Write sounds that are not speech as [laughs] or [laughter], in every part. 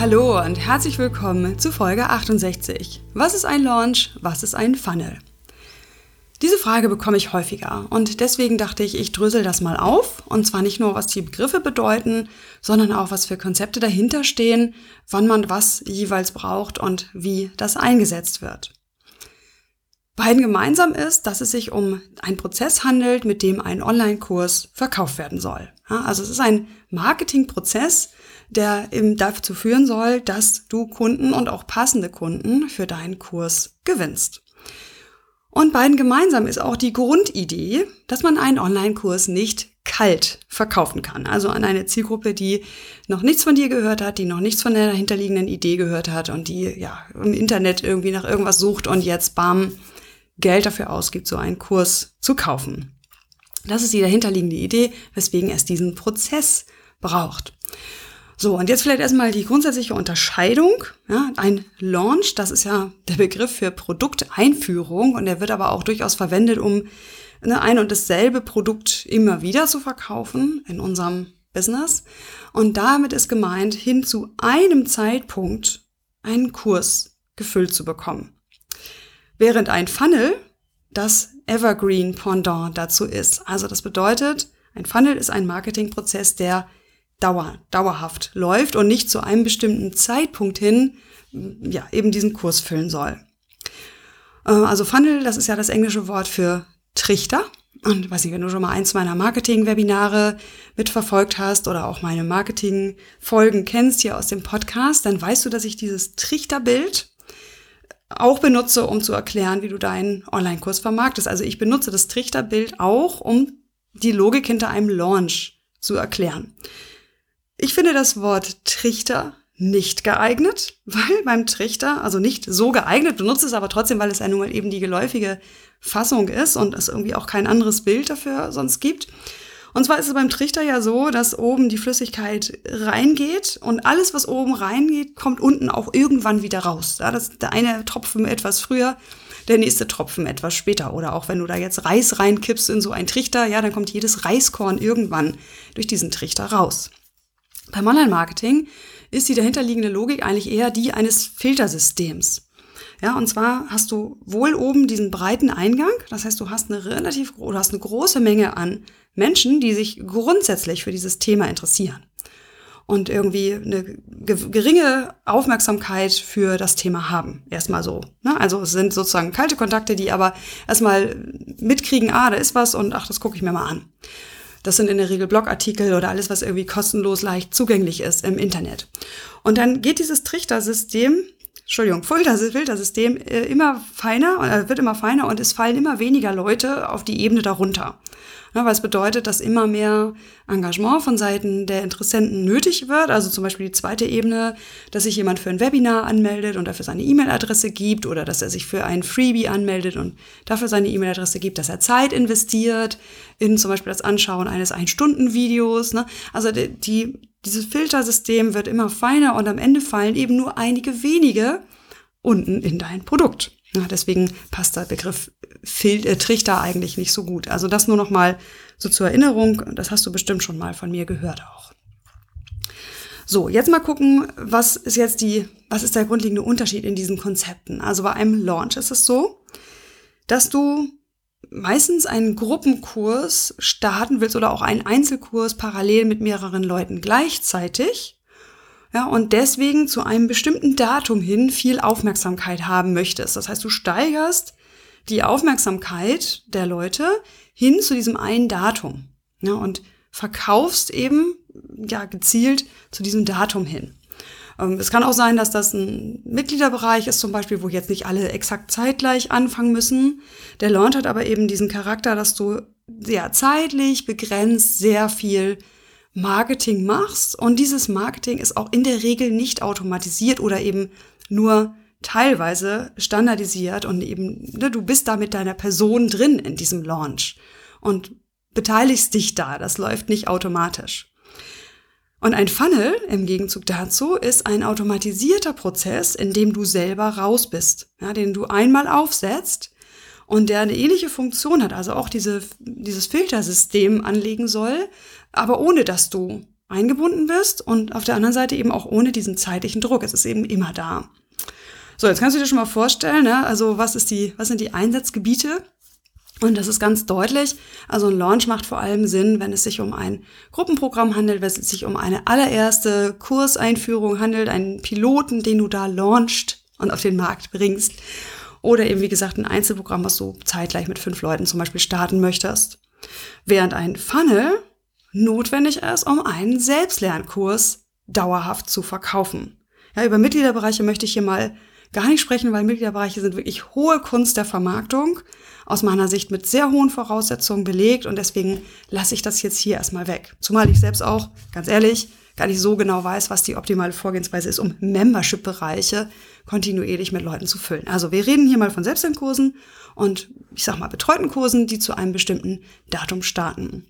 Hallo und herzlich willkommen zu Folge 68. Was ist ein Launch? Was ist ein Funnel? Diese Frage bekomme ich häufiger und deswegen dachte ich, ich drösel das mal auf und zwar nicht nur, was die Begriffe bedeuten, sondern auch, was für Konzepte dahinter stehen, wann man was jeweils braucht und wie das eingesetzt wird. Beiden gemeinsam ist, dass es sich um einen Prozess handelt, mit dem ein Online-Kurs verkauft werden soll. also es ist ein Marketingprozess, der eben dazu führen soll, dass du Kunden und auch passende Kunden für deinen Kurs gewinnst. Und beiden gemeinsam ist auch die Grundidee, dass man einen Online-Kurs nicht kalt verkaufen kann. Also an eine Zielgruppe, die noch nichts von dir gehört hat, die noch nichts von der dahinterliegenden Idee gehört hat und die ja im Internet irgendwie nach irgendwas sucht und jetzt bam Geld dafür ausgibt, so einen Kurs zu kaufen. Das ist die dahinterliegende Idee, weswegen es diesen Prozess braucht. So, und jetzt vielleicht erstmal die grundsätzliche Unterscheidung. Ja, ein Launch, das ist ja der Begriff für Produkteinführung und der wird aber auch durchaus verwendet, um ne, ein und dasselbe Produkt immer wieder zu verkaufen in unserem Business. Und damit ist gemeint, hin zu einem Zeitpunkt einen Kurs gefüllt zu bekommen. Während ein Funnel das Evergreen Pendant dazu ist. Also das bedeutet, ein Funnel ist ein Marketingprozess, der dauer, dauerhaft läuft und nicht zu einem bestimmten Zeitpunkt hin, ja, eben diesen Kurs füllen soll. Äh, also Funnel, das ist ja das englische Wort für Trichter. Und weiß nicht, wenn du schon mal eins meiner Marketing-Webinare mitverfolgt hast oder auch meine Marketing-Folgen kennst hier aus dem Podcast, dann weißt du, dass ich dieses Trichterbild auch benutze, um zu erklären, wie du deinen Online-Kurs vermarktest. Also ich benutze das Trichterbild auch, um die Logik hinter einem Launch zu erklären. Ich finde das Wort Trichter nicht geeignet, weil beim Trichter, also nicht so geeignet, benutze es aber trotzdem, weil es ja nun mal eben die geläufige Fassung ist und es irgendwie auch kein anderes Bild dafür sonst gibt. Und zwar ist es beim Trichter ja so, dass oben die Flüssigkeit reingeht und alles, was oben reingeht, kommt unten auch irgendwann wieder raus. Ja, das der eine Tropfen etwas früher, der nächste Tropfen etwas später. Oder auch wenn du da jetzt Reis reinkippst in so einen Trichter, ja, dann kommt jedes Reiskorn irgendwann durch diesen Trichter raus. Beim Online-Marketing ist die dahinterliegende Logik eigentlich eher die eines Filtersystems. Ja, und zwar hast du wohl oben diesen breiten Eingang. Das heißt, du hast eine relativ, oder hast eine große Menge an Menschen, die sich grundsätzlich für dieses Thema interessieren. Und irgendwie eine geringe Aufmerksamkeit für das Thema haben. Erstmal so. Ne? Also es sind sozusagen kalte Kontakte, die aber erstmal mitkriegen, ah, da ist was und ach, das gucke ich mir mal an. Das sind in der Regel Blogartikel oder alles, was irgendwie kostenlos leicht zugänglich ist im Internet. Und dann geht dieses Trichtersystem, Entschuldigung, Filtersystem äh, immer feiner, äh, wird immer feiner und es fallen immer weniger Leute auf die Ebene darunter. Weil es bedeutet, dass immer mehr Engagement von Seiten der Interessenten nötig wird. Also zum Beispiel die zweite Ebene, dass sich jemand für ein Webinar anmeldet und dafür seine E-Mail-Adresse gibt oder dass er sich für ein Freebie anmeldet und dafür seine E-Mail-Adresse gibt, dass er Zeit investiert in zum Beispiel das Anschauen eines Ein-Stunden-Videos. Ne? Also die, dieses Filtersystem wird immer feiner und am Ende fallen eben nur einige wenige unten in dein Produkt. Ja, deswegen passt der Begriff Fil äh, Trichter eigentlich nicht so gut. Also das nur noch mal so zur Erinnerung. Das hast du bestimmt schon mal von mir gehört auch. So, jetzt mal gucken, was ist jetzt die, was ist der grundlegende Unterschied in diesen Konzepten? Also bei einem Launch ist es so, dass du meistens einen Gruppenkurs starten willst oder auch einen Einzelkurs parallel mit mehreren Leuten gleichzeitig ja, und deswegen zu einem bestimmten Datum hin viel Aufmerksamkeit haben möchtest. Das heißt, du steigerst die Aufmerksamkeit der Leute hin zu diesem einen Datum ja, und verkaufst eben ja gezielt zu diesem Datum hin. Ähm, es kann auch sein, dass das ein Mitgliederbereich ist, zum Beispiel, wo jetzt nicht alle exakt zeitgleich anfangen müssen. Der Launch hat aber eben diesen Charakter, dass du sehr zeitlich begrenzt sehr viel Marketing machst. Und dieses Marketing ist auch in der Regel nicht automatisiert oder eben nur teilweise standardisiert und eben, ne, du bist da mit deiner Person drin in diesem Launch und beteiligst dich da. Das läuft nicht automatisch. Und ein Funnel im Gegenzug dazu ist ein automatisierter Prozess, in dem du selber raus bist, ja, den du einmal aufsetzt und der eine ähnliche Funktion hat, also auch diese, dieses Filtersystem anlegen soll, aber ohne dass du eingebunden bist und auf der anderen Seite eben auch ohne diesen zeitlichen Druck. Es ist eben immer da. So, jetzt kannst du dir schon mal vorstellen, ne? also was ist die, was sind die Einsatzgebiete? Und das ist ganz deutlich. Also ein Launch macht vor allem Sinn, wenn es sich um ein Gruppenprogramm handelt, wenn es sich um eine allererste Kurseinführung handelt, einen Piloten, den du da launchst und auf den Markt bringst. Oder eben, wie gesagt, ein Einzelprogramm, was du zeitgleich mit fünf Leuten zum Beispiel starten möchtest. Während ein Funnel notwendig ist, um einen Selbstlernkurs dauerhaft zu verkaufen. Ja, über Mitgliederbereiche möchte ich hier mal gar nicht sprechen, weil Mitgliederbereiche sind wirklich hohe Kunst der Vermarktung, aus meiner Sicht mit sehr hohen Voraussetzungen belegt und deswegen lasse ich das jetzt hier erstmal weg. Zumal ich selbst auch, ganz ehrlich, gar nicht so genau weiß, was die optimale Vorgehensweise ist, um Membership-Bereiche kontinuierlich mit Leuten zu füllen. Also wir reden hier mal von Selbstlernkursen und ich sag mal betreuten Kursen, die zu einem bestimmten Datum starten.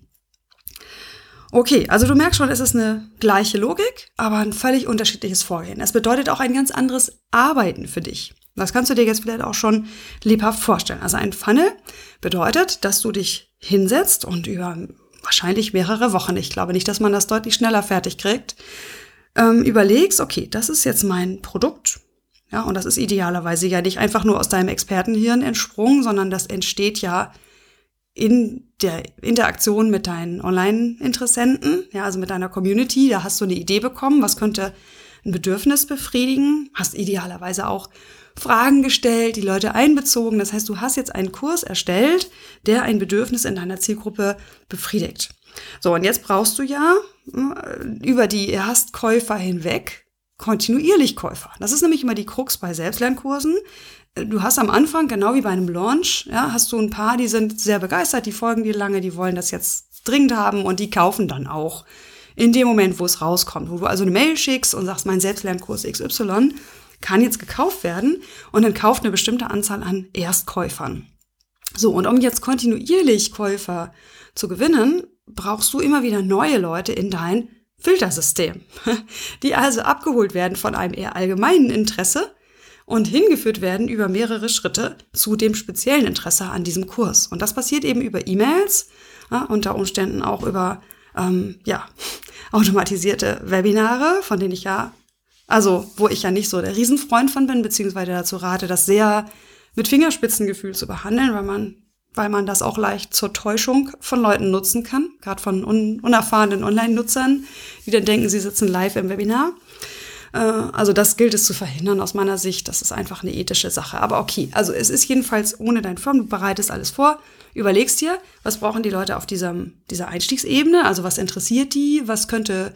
Okay, also du merkst schon, es ist eine gleiche Logik, aber ein völlig unterschiedliches Vorgehen. Es bedeutet auch ein ganz anderes Arbeiten für dich. Das kannst du dir jetzt vielleicht auch schon lebhaft vorstellen. Also ein Funnel bedeutet, dass du dich hinsetzt und über wahrscheinlich mehrere Wochen, ich glaube nicht, dass man das deutlich schneller fertig kriegt, ähm, überlegst, okay, das ist jetzt mein Produkt. Ja, und das ist idealerweise ja nicht einfach nur aus deinem Expertenhirn entsprungen, sondern das entsteht ja in der Interaktion mit deinen Online-Interessenten, ja, also mit deiner Community, da hast du eine Idee bekommen, was könnte ein Bedürfnis befriedigen, hast idealerweise auch Fragen gestellt, die Leute einbezogen. Das heißt, du hast jetzt einen Kurs erstellt, der ein Bedürfnis in deiner Zielgruppe befriedigt. So, und jetzt brauchst du ja äh, über die Erstkäufer hinweg kontinuierlich Käufer. Das ist nämlich immer die Krux bei Selbstlernkursen du hast am Anfang, genau wie bei einem Launch, ja, hast du ein paar, die sind sehr begeistert, die folgen dir lange, die wollen das jetzt dringend haben und die kaufen dann auch in dem Moment, wo es rauskommt, wo du also eine Mail schickst und sagst, mein Selbstlernkurs XY kann jetzt gekauft werden und dann kauft eine bestimmte Anzahl an Erstkäufern. So, und um jetzt kontinuierlich Käufer zu gewinnen, brauchst du immer wieder neue Leute in dein Filtersystem, [laughs] die also abgeholt werden von einem eher allgemeinen Interesse und hingeführt werden über mehrere Schritte zu dem speziellen Interesse an diesem Kurs. Und das passiert eben über E-Mails, ja, unter Umständen auch über ähm, ja, [laughs] automatisierte Webinare, von denen ich ja, also wo ich ja nicht so der Riesenfreund von bin, beziehungsweise dazu rate, das sehr mit Fingerspitzengefühl zu behandeln, weil man weil man das auch leicht zur Täuschung von Leuten nutzen kann, gerade von un unerfahrenen Online-Nutzern, die dann denken, sie sitzen live im Webinar. Äh, also das gilt es zu verhindern aus meiner Sicht. Das ist einfach eine ethische Sache. Aber okay, also es ist jedenfalls ohne dein Firmen. Du bereitest alles vor, überlegst dir, was brauchen die Leute auf diesem, dieser Einstiegsebene, also was interessiert die, was könnte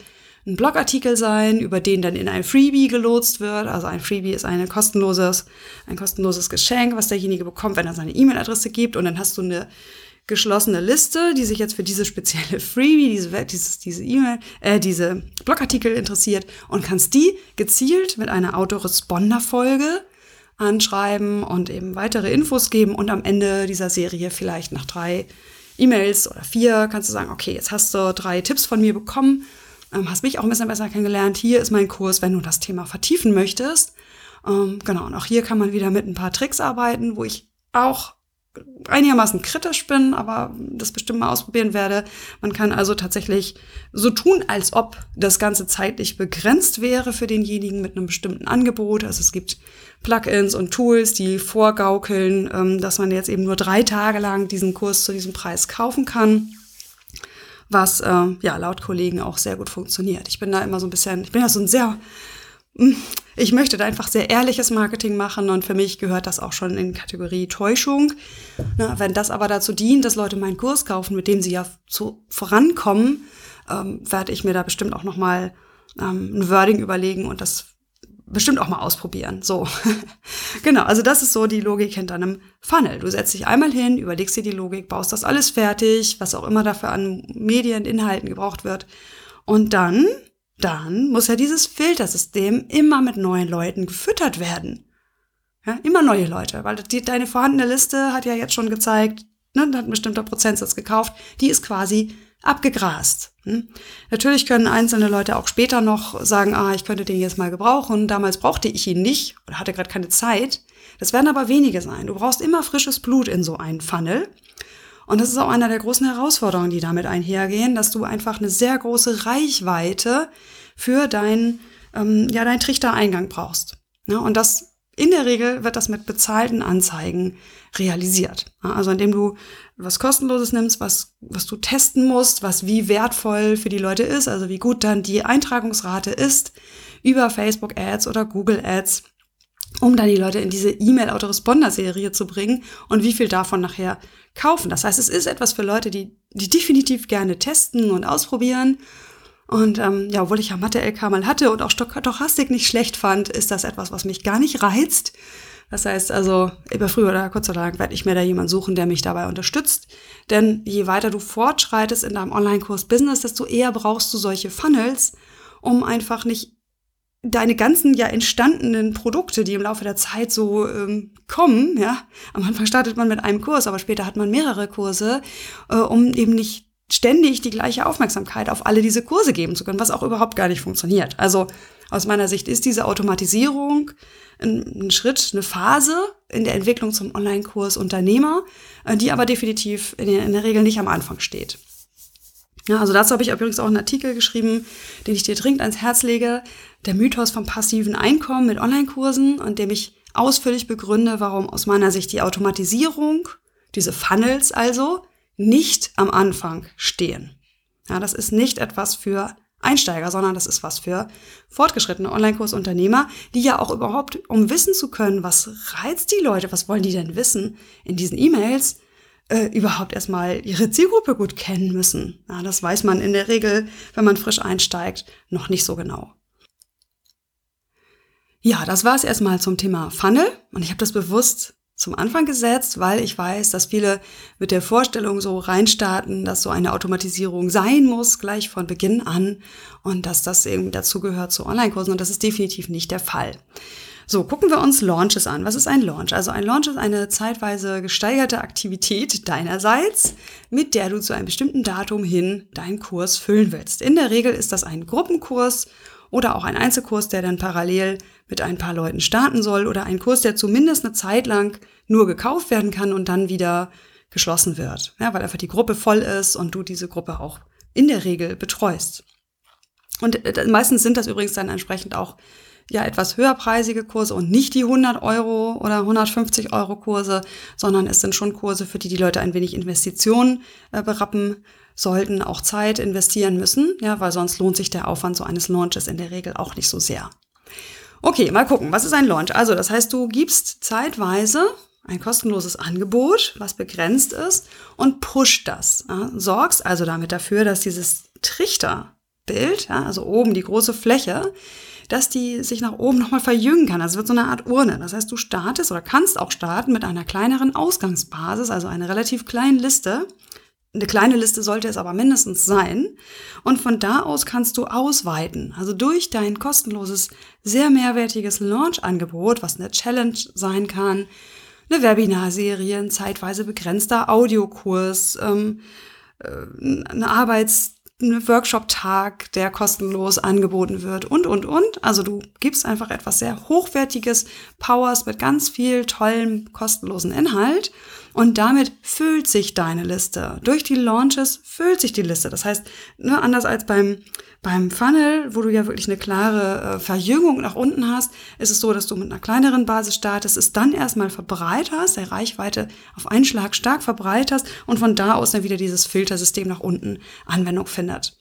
ein Blogartikel sein, über den dann in ein Freebie gelotst wird. Also ein Freebie ist eine kostenloses, ein kostenloses Geschenk, was derjenige bekommt, wenn er seine E-Mail-Adresse gibt. Und dann hast du eine geschlossene Liste, die sich jetzt für diese spezielle [laughs] Freebie, diese, dieses, diese E-Mail, äh, diese Blogartikel interessiert und kannst die gezielt mit einer Autoresponder-Folge anschreiben und eben weitere Infos geben und am Ende dieser Serie vielleicht nach drei E-Mails oder vier kannst du sagen, okay, jetzt hast du drei Tipps von mir bekommen, ähm, hast mich auch ein bisschen besser kennengelernt. Hier ist mein Kurs, wenn du das Thema vertiefen möchtest. Ähm, genau, und auch hier kann man wieder mit ein paar Tricks arbeiten, wo ich auch einigermaßen kritisch bin, aber das bestimmt mal ausprobieren werde. Man kann also tatsächlich so tun, als ob das Ganze zeitlich begrenzt wäre für denjenigen mit einem bestimmten Angebot. Also es gibt Plugins und Tools, die vorgaukeln, ähm, dass man jetzt eben nur drei Tage lang diesen Kurs zu diesem Preis kaufen kann. Was äh, ja laut Kollegen auch sehr gut funktioniert. Ich bin da immer so ein bisschen, ich bin ja so ein sehr ich möchte da einfach sehr ehrliches Marketing machen und für mich gehört das auch schon in Kategorie Täuschung. Na, wenn das aber dazu dient, dass Leute meinen Kurs kaufen, mit dem sie ja zu, vorankommen, ähm, werde ich mir da bestimmt auch noch mal ähm, ein Wording überlegen und das bestimmt auch mal ausprobieren. So, [laughs] genau. Also das ist so die Logik hinter einem Funnel. Du setzt dich einmal hin, überlegst dir die Logik, baust das alles fertig, was auch immer dafür an Medien, Inhalten gebraucht wird, und dann dann muss ja dieses Filtersystem immer mit neuen Leuten gefüttert werden. Ja, immer neue Leute, weil die, deine vorhandene Liste hat ja jetzt schon gezeigt, ne, hat ein bestimmter Prozentsatz gekauft, die ist quasi abgegrast. Hm? Natürlich können einzelne Leute auch später noch sagen, ah, ich könnte den jetzt mal gebrauchen. Damals brauchte ich ihn nicht oder hatte gerade keine Zeit. Das werden aber wenige sein. Du brauchst immer frisches Blut in so einen Funnel. Und das ist auch einer der großen Herausforderungen, die damit einhergehen, dass du einfach eine sehr große Reichweite für deinen ähm, ja, dein Trichtereingang brauchst. Ja, und das in der Regel wird das mit bezahlten Anzeigen realisiert. Also indem du was kostenloses nimmst, was, was du testen musst, was wie wertvoll für die Leute ist, also wie gut dann die Eintragungsrate ist über Facebook Ads oder Google Ads, um dann die Leute in diese E-Mail-Autoresponder-Serie zu bringen und wie viel davon nachher kaufen. Das heißt, es ist etwas für Leute, die, die definitiv gerne testen und ausprobieren und ähm, ja, obwohl ich ja Mathe-LK mal hatte und auch Stochastik nicht schlecht fand, ist das etwas, was mich gar nicht reizt. Das heißt also, über früher oder kurz oder lang werde ich mir da jemanden suchen, der mich dabei unterstützt. Denn je weiter du fortschreitest in deinem Online-Kurs Business, desto eher brauchst du solche Funnels, um einfach nicht deine ganzen ja entstandenen Produkte, die im Laufe der Zeit so ähm, kommen, ja, am Anfang startet man mit einem Kurs, aber später hat man mehrere Kurse, äh, um eben nicht ständig die gleiche Aufmerksamkeit auf alle diese Kurse geben zu können, was auch überhaupt gar nicht funktioniert. Also aus meiner Sicht ist diese Automatisierung ein, ein Schritt, eine Phase in der Entwicklung zum Online-Kurs Unternehmer, äh, die aber definitiv in in der Regel nicht am Anfang steht. Ja, also dazu habe ich übrigens auch einen Artikel geschrieben, den ich dir dringend ans Herz lege. Der Mythos vom passiven Einkommen mit Online-Kursen und dem ich ausführlich begründe, warum aus meiner Sicht die Automatisierung, diese Funnels also, nicht am Anfang stehen. Ja, das ist nicht etwas für Einsteiger, sondern das ist was für fortgeschrittene Online-Kursunternehmer, die ja auch überhaupt, um wissen zu können, was reizt die Leute, was wollen die denn wissen in diesen E-Mails, äh, überhaupt erstmal ihre Zielgruppe gut kennen müssen. Ja, das weiß man in der Regel, wenn man frisch einsteigt, noch nicht so genau. Ja, das war es erstmal zum Thema Funnel und ich habe das bewusst zum Anfang gesetzt, weil ich weiß, dass viele mit der Vorstellung so reinstarten, dass so eine Automatisierung sein muss, gleich von Beginn an und dass das eben dazugehört zu Online-Kursen und das ist definitiv nicht der Fall. So, gucken wir uns Launches an. Was ist ein Launch? Also ein Launch ist eine zeitweise gesteigerte Aktivität [laughs] deinerseits, mit der du zu einem bestimmten Datum hin deinen Kurs füllen willst. In der Regel ist das ein Gruppenkurs oder auch ein Einzelkurs, der dann parallel mit ein paar Leuten starten soll oder ein Kurs, der zumindest eine Zeit lang nur gekauft werden kann und dann wieder geschlossen wird, ja, weil einfach die Gruppe voll ist und du diese Gruppe auch in der Regel betreust. Und äh, meistens sind das übrigens dann entsprechend auch ja etwas höherpreisige Kurse und nicht die 100 Euro oder 150 Euro Kurse, sondern es sind schon Kurse, für die die Leute ein wenig Investitionen äh, berappen sollten, auch Zeit investieren müssen, ja, weil sonst lohnt sich der Aufwand so eines Launches in der Regel auch nicht so sehr. Okay, mal gucken, was ist ein Launch? Also, das heißt, du gibst zeitweise ein kostenloses Angebot, was begrenzt ist, und pusht das. Ja, sorgst also damit dafür, dass dieses Trichterbild, ja, also oben die große Fläche, dass die sich nach oben nochmal verjüngen kann. Das wird so eine Art Urne. Das heißt, du startest oder kannst auch starten mit einer kleineren Ausgangsbasis, also einer relativ kleinen Liste, eine kleine Liste sollte es aber mindestens sein. Und von da aus kannst du ausweiten. Also durch dein kostenloses, sehr mehrwertiges Launch-Angebot, was eine Challenge sein kann, eine Webinarserie, ein zeitweise begrenzter Audiokurs, ähm, äh, eine Arbeits- ein Workshop-Tag, der kostenlos angeboten wird und, und, und. Also du gibst einfach etwas sehr Hochwertiges, Powers mit ganz viel tollem, kostenlosen Inhalt und damit füllt sich deine Liste. Durch die Launches füllt sich die Liste. Das heißt, ne, anders als beim beim Funnel, wo du ja wirklich eine klare äh, Verjüngung nach unten hast, ist es so, dass du mit einer kleineren Basis startest, es dann erstmal verbreiterst, der Reichweite auf einen Schlag stark verbreiterst und von da aus dann wieder dieses Filtersystem nach unten Anwendung findet.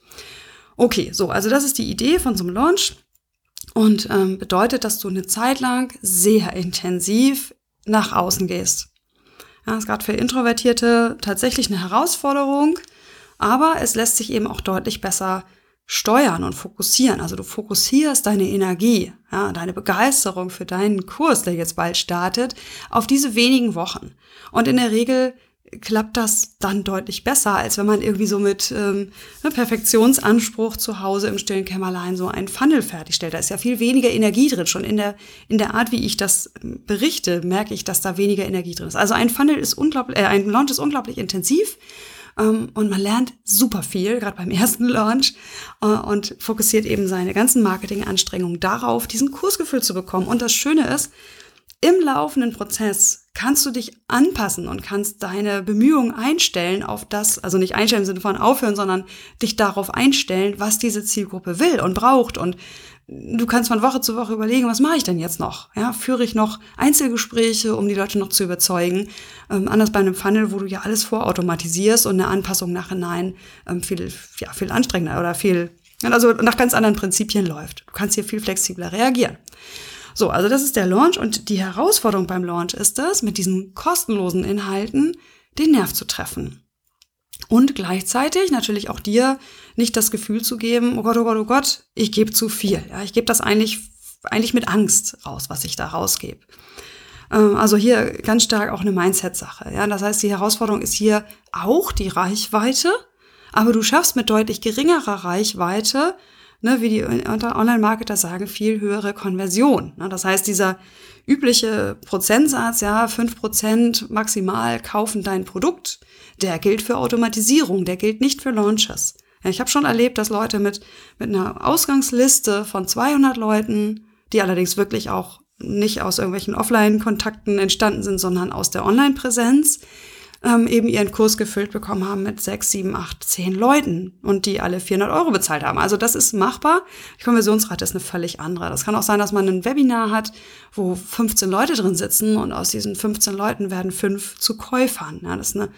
Okay, so, also das ist die Idee von so einem Launch und ähm, bedeutet, dass du eine Zeit lang sehr intensiv nach außen gehst. Ja, ist gerade für Introvertierte tatsächlich eine Herausforderung, aber es lässt sich eben auch deutlich besser steuern und fokussieren. Also du fokussierst deine Energie, ja, deine Begeisterung für deinen Kurs, der jetzt bald startet, auf diese wenigen Wochen. Und in der Regel klappt das dann deutlich besser, als wenn man irgendwie so mit ähm, ne, Perfektionsanspruch zu Hause im stillen Kämmerlein so einen Funnel fertigstellt. Da ist ja viel weniger Energie drin. Schon in der, in der Art, wie ich das berichte, merke ich, dass da weniger Energie drin ist. Also ein Funnel ist unglaublich, äh, ein Launch ist unglaublich intensiv. Ähm, und man lernt super viel, gerade beim ersten Launch, äh, und fokussiert eben seine ganzen Marketinganstrengungen darauf, diesen Kursgefühl zu bekommen. Und das Schöne ist, im laufenden Prozess kannst du dich anpassen und kannst deine Bemühungen einstellen auf das, also nicht einstellen im Sinne von aufhören, sondern dich darauf einstellen, was diese Zielgruppe will und braucht. Und du kannst von Woche zu Woche überlegen, was mache ich denn jetzt noch? Ja, führe ich noch Einzelgespräche, um die Leute noch zu überzeugen? Ähm, anders bei einem Funnel, wo du ja alles vorautomatisierst und eine Anpassung nachhinein ähm, viel, ja, viel anstrengender oder viel, also nach ganz anderen Prinzipien läuft. Du kannst hier viel flexibler reagieren. So, also das ist der Launch und die Herausforderung beim Launch ist es, mit diesen kostenlosen Inhalten den Nerv zu treffen. Und gleichzeitig natürlich auch dir nicht das Gefühl zu geben, oh Gott, oh Gott, oh Gott, ich gebe zu viel. Ja, ich gebe das eigentlich, eigentlich mit Angst raus, was ich da rausgebe. Ähm, also hier ganz stark auch eine Mindset-Sache. Ja, das heißt, die Herausforderung ist hier auch die Reichweite, aber du schaffst mit deutlich geringerer Reichweite ne, wie die Online-Marketer sagen, viel höhere Konversion. Ne? Das heißt, dieser übliche Prozentsatz, ja, fünf Prozent maximal kaufen dein Produkt, der gilt für Automatisierung, der gilt nicht für Launches. Ja, ich habe schon erlebt, dass Leute mit, mit einer Ausgangsliste von 200 Leuten, die allerdings wirklich auch nicht aus irgendwelchen Offline-Kontakten entstanden sind, sondern aus der Online-Präsenz, ähm, eben ihren Kurs gefüllt bekommen haben mit sechs, sieben, acht, zehn Leuten und die alle 400 Euro bezahlt haben. Also das ist machbar. Die Konversionsrate ist eine völlig andere. Das kann auch sein, dass man ein Webinar hat, wo 15 Leute drin sitzen und aus diesen 15 Leuten werden fünf zu Käufern. Ja, das ist eine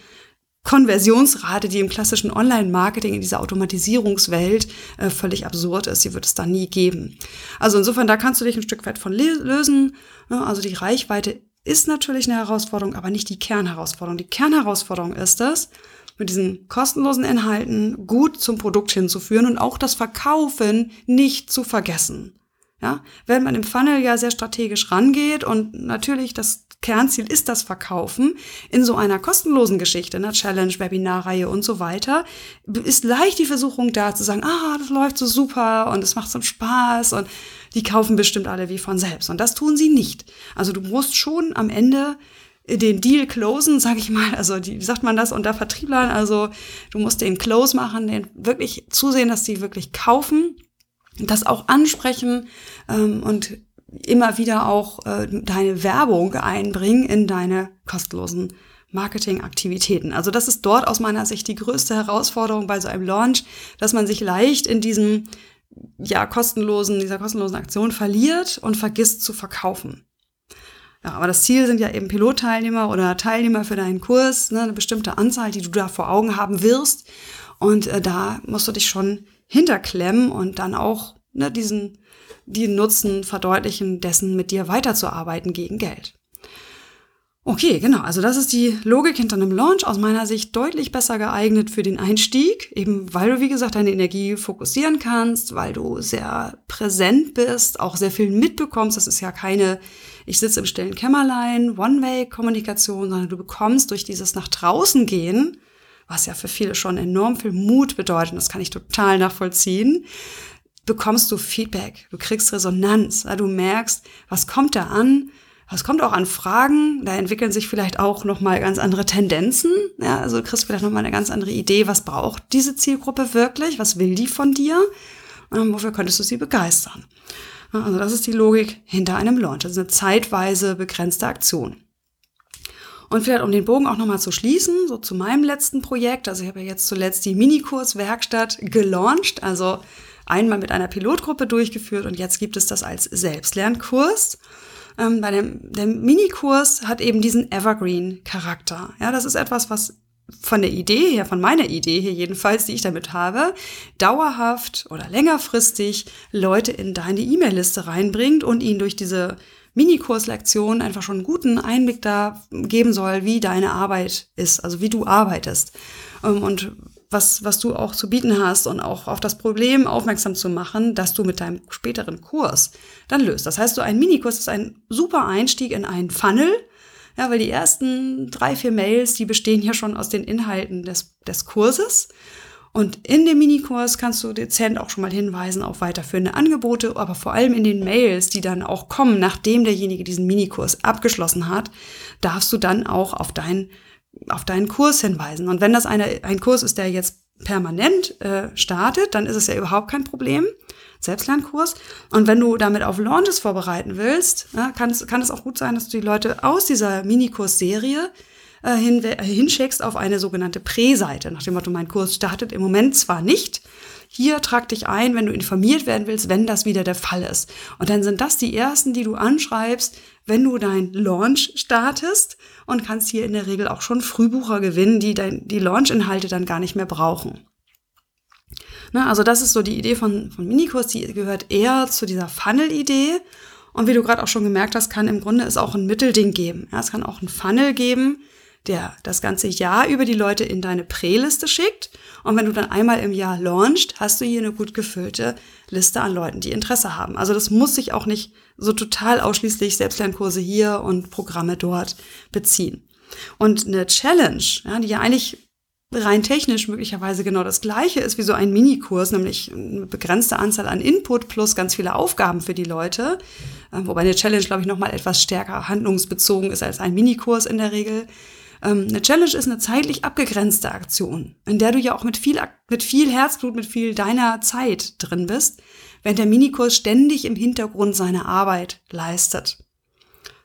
Konversionsrate, die im klassischen Online-Marketing in dieser Automatisierungswelt äh, völlig absurd ist. Sie wird es da nie geben. Also insofern, da kannst du dich ein Stück weit von lösen. Ne? Also die Reichweite ist natürlich eine Herausforderung, aber nicht die Kernherausforderung. Die Kernherausforderung ist es, mit diesen kostenlosen Inhalten gut zum Produkt hinzuführen und auch das Verkaufen nicht zu vergessen. Ja, wenn man im Funnel ja sehr strategisch rangeht und natürlich das Kernziel ist das Verkaufen. In so einer kostenlosen Geschichte, einer Challenge, Webinarreihe und so weiter, ist leicht die Versuchung da zu sagen, ah, das läuft so super und es macht so Spaß und die kaufen bestimmt alle wie von selbst. Und das tun sie nicht. Also du musst schon am Ende den Deal closen, sage ich mal, also die, wie sagt man das unter Vertrieblern, also du musst den close machen, den wirklich zusehen, dass die wirklich kaufen, das auch ansprechen ähm, und immer wieder auch äh, deine Werbung einbringen in deine kostenlosen Marketingaktivitäten. Also das ist dort aus meiner Sicht die größte Herausforderung bei so einem Launch, dass man sich leicht in diesem ja kostenlosen dieser kostenlosen Aktion verliert und vergisst zu verkaufen. Ja, aber das Ziel sind ja eben Pilotteilnehmer oder Teilnehmer für deinen Kurs, ne, eine bestimmte Anzahl, die du da vor Augen haben wirst. Und äh, da musst du dich schon hinterklemmen und dann auch ne, diesen die Nutzen verdeutlichen, dessen mit dir weiterzuarbeiten gegen Geld. Okay, genau. Also das ist die Logik hinter einem Launch aus meiner Sicht deutlich besser geeignet für den Einstieg, eben weil du, wie gesagt, deine Energie fokussieren kannst, weil du sehr präsent bist, auch sehr viel mitbekommst. Das ist ja keine, ich sitze im stillen Kämmerlein, One-Way-Kommunikation, sondern du bekommst durch dieses nach draußen gehen, was ja für viele schon enorm viel Mut bedeutet, das kann ich total nachvollziehen, bekommst du Feedback, du kriegst Resonanz, du merkst, was kommt da an, was kommt auch an Fragen, da entwickeln sich vielleicht auch nochmal ganz andere Tendenzen, ja, also du kriegst vielleicht nochmal eine ganz andere Idee, was braucht diese Zielgruppe wirklich, was will die von dir und wofür könntest du sie begeistern. Also das ist die Logik hinter einem Launch, das ist eine zeitweise begrenzte Aktion. Und vielleicht um den Bogen auch nochmal zu schließen, so zu meinem letzten Projekt. Also ich habe ja jetzt zuletzt die Minikurswerkstatt gelauncht. Also einmal mit einer Pilotgruppe durchgeführt und jetzt gibt es das als Selbstlernkurs. Ähm, bei dem, der Minikurs hat eben diesen Evergreen-Charakter. Ja, das ist etwas, was von der Idee her, von meiner Idee hier jedenfalls, die ich damit habe, dauerhaft oder längerfristig Leute in deine E-Mail-Liste reinbringt und ihnen durch diese Minikurslektion einfach schon einen guten Einblick da geben soll, wie deine Arbeit ist, also wie du arbeitest. Ähm, und was, was du auch zu bieten hast und auch auf das Problem aufmerksam zu machen, dass du mit deinem späteren Kurs dann löst. Das heißt, so ein Minikurs ist ein super Einstieg in einen Funnel, Ja, weil die ersten drei, vier Mails, die bestehen ja schon aus den Inhalten des, des Kurses. Und in dem Minikurs kannst du dezent auch schon mal hinweisen auf weiterführende Angebote, aber vor allem in den Mails, die dann auch kommen, nachdem derjenige diesen Minikurs abgeschlossen hat, darfst du dann auch auf deinen auf deinen Kurs hinweisen. Und wenn das eine, ein Kurs ist, der jetzt permanent äh, startet, dann ist es ja überhaupt kein Problem. Selbstlernkurs. Und wenn du damit auf Launches vorbereiten willst, ja, kann, es, kann es auch gut sein, dass du die Leute aus dieser Minikurs-Serie äh, hin, äh, hinschickst auf eine sogenannte Prä-Seite, nach dem Motto, mein Kurs startet im Moment zwar nicht, hier trag dich ein, wenn du informiert werden willst, wenn das wieder der Fall ist. Und dann sind das die ersten, die du anschreibst, wenn du dein Launch startest und kannst hier in der Regel auch schon Frühbucher gewinnen, die dein, die Launch-Inhalte dann gar nicht mehr brauchen. Na, also das ist so die Idee von, von Minikurs, die gehört eher zu dieser Funnel-Idee. Und wie du gerade auch schon gemerkt hast, kann im Grunde es auch ein Mittelding geben. Ja, es kann auch ein Funnel geben, der das ganze Jahr über die Leute in deine Präliste schickt. Und wenn du dann einmal im Jahr launchst, hast du hier eine gut gefüllte Liste an Leuten, die Interesse haben. Also das muss sich auch nicht so total ausschließlich Selbstlernkurse hier und Programme dort beziehen. Und eine Challenge, ja, die ja eigentlich rein technisch möglicherweise genau das gleiche ist wie so ein Minikurs, nämlich eine begrenzte Anzahl an Input plus ganz viele Aufgaben für die Leute, äh, wobei eine Challenge, glaube ich, nochmal etwas stärker handlungsbezogen ist als ein Minikurs in der Regel. Ähm, eine Challenge ist eine zeitlich abgegrenzte Aktion, in der du ja auch mit viel, mit viel Herzblut, mit viel deiner Zeit drin bist, während der Minikurs ständig im Hintergrund seine Arbeit leistet.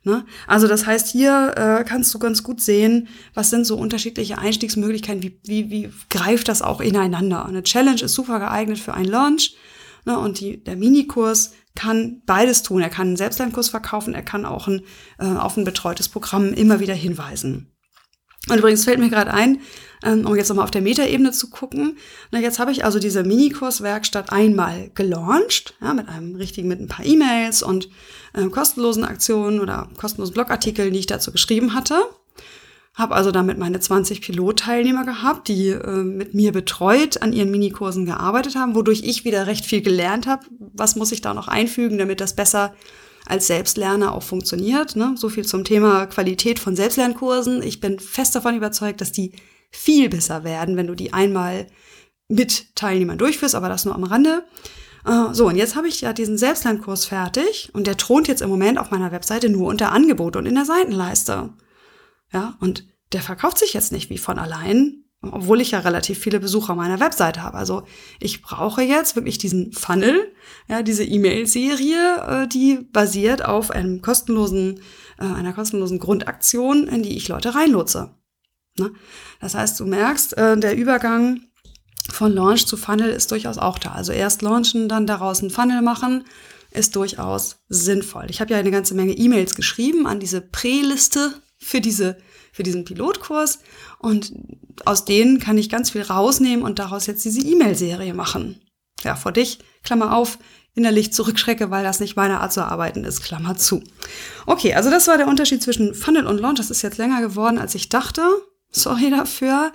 Ne? Also das heißt, hier äh, kannst du ganz gut sehen, was sind so unterschiedliche Einstiegsmöglichkeiten, wie, wie, wie greift das auch ineinander. Eine Challenge ist super geeignet für einen Launch ne? und die, der Minikurs kann beides tun. Er kann einen Selbstlernkurs verkaufen, er kann auch ein, äh, auf ein betreutes Programm immer wieder hinweisen. Und übrigens fällt mir gerade ein, ähm, um jetzt nochmal auf der Metaebene zu gucken. Na, jetzt habe ich also diese Minikurswerkstatt einmal gelauncht, ja, mit einem richtigen, mit ein paar E-Mails und äh, kostenlosen Aktionen oder kostenlosen Blogartikeln, die ich dazu geschrieben hatte. Habe also damit meine 20 Pilotteilnehmer gehabt, die äh, mit mir betreut an ihren Minikursen gearbeitet haben, wodurch ich wieder recht viel gelernt habe. Was muss ich da noch einfügen, damit das besser als Selbstlerner auch funktioniert. Ne? So viel zum Thema Qualität von Selbstlernkursen. Ich bin fest davon überzeugt, dass die viel besser werden, wenn du die einmal mit Teilnehmern durchführst, aber das nur am Rande. Äh, so, und jetzt habe ich ja diesen Selbstlernkurs fertig und der thront jetzt im Moment auf meiner Webseite nur unter Angebot und in der Seitenleiste. Ja, und der verkauft sich jetzt nicht wie von allein, obwohl ich ja relativ viele Besucher meiner Webseite habe. Also ich brauche jetzt wirklich diesen Funnel, ja, diese E-Mail-Serie, äh, die basiert auf einem kostenlosen, äh, einer kostenlosen Grundaktion, in die ich Leute reinlotse. Ne? Das heißt, du merkst, äh, der Übergang von Launch zu Funnel ist durchaus auch da. Also erst launchen, dann daraus einen Funnel machen, ist durchaus sinnvoll. Ich habe ja eine ganze Menge E-Mails geschrieben an diese Prä-Liste für diese für diesen Pilotkurs und aus denen kann ich ganz viel rausnehmen und daraus jetzt diese E-Mail-Serie machen. Ja, vor dich, Klammer auf, innerlich zurückschrecke, weil das nicht meine Art zu arbeiten ist, Klammer zu. Okay, also das war der Unterschied zwischen Funnel und Launch. Das ist jetzt länger geworden, als ich dachte. Sorry dafür.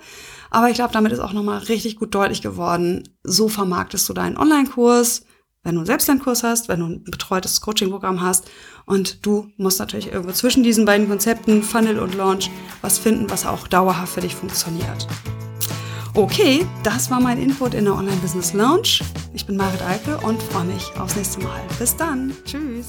Aber ich glaube, damit ist auch nochmal richtig gut deutlich geworden. So vermarktest du deinen Online-Kurs wenn du einen Selbstlernkurs hast, wenn du ein betreutes Coaching-Programm hast. Und du musst natürlich irgendwo zwischen diesen beiden Konzepten, Funnel und Launch, was finden, was auch dauerhaft für dich funktioniert. Okay, das war mein Input in der Online-Business Lounge. Ich bin Marit Eike und freue mich aufs nächste Mal. Bis dann. Tschüss.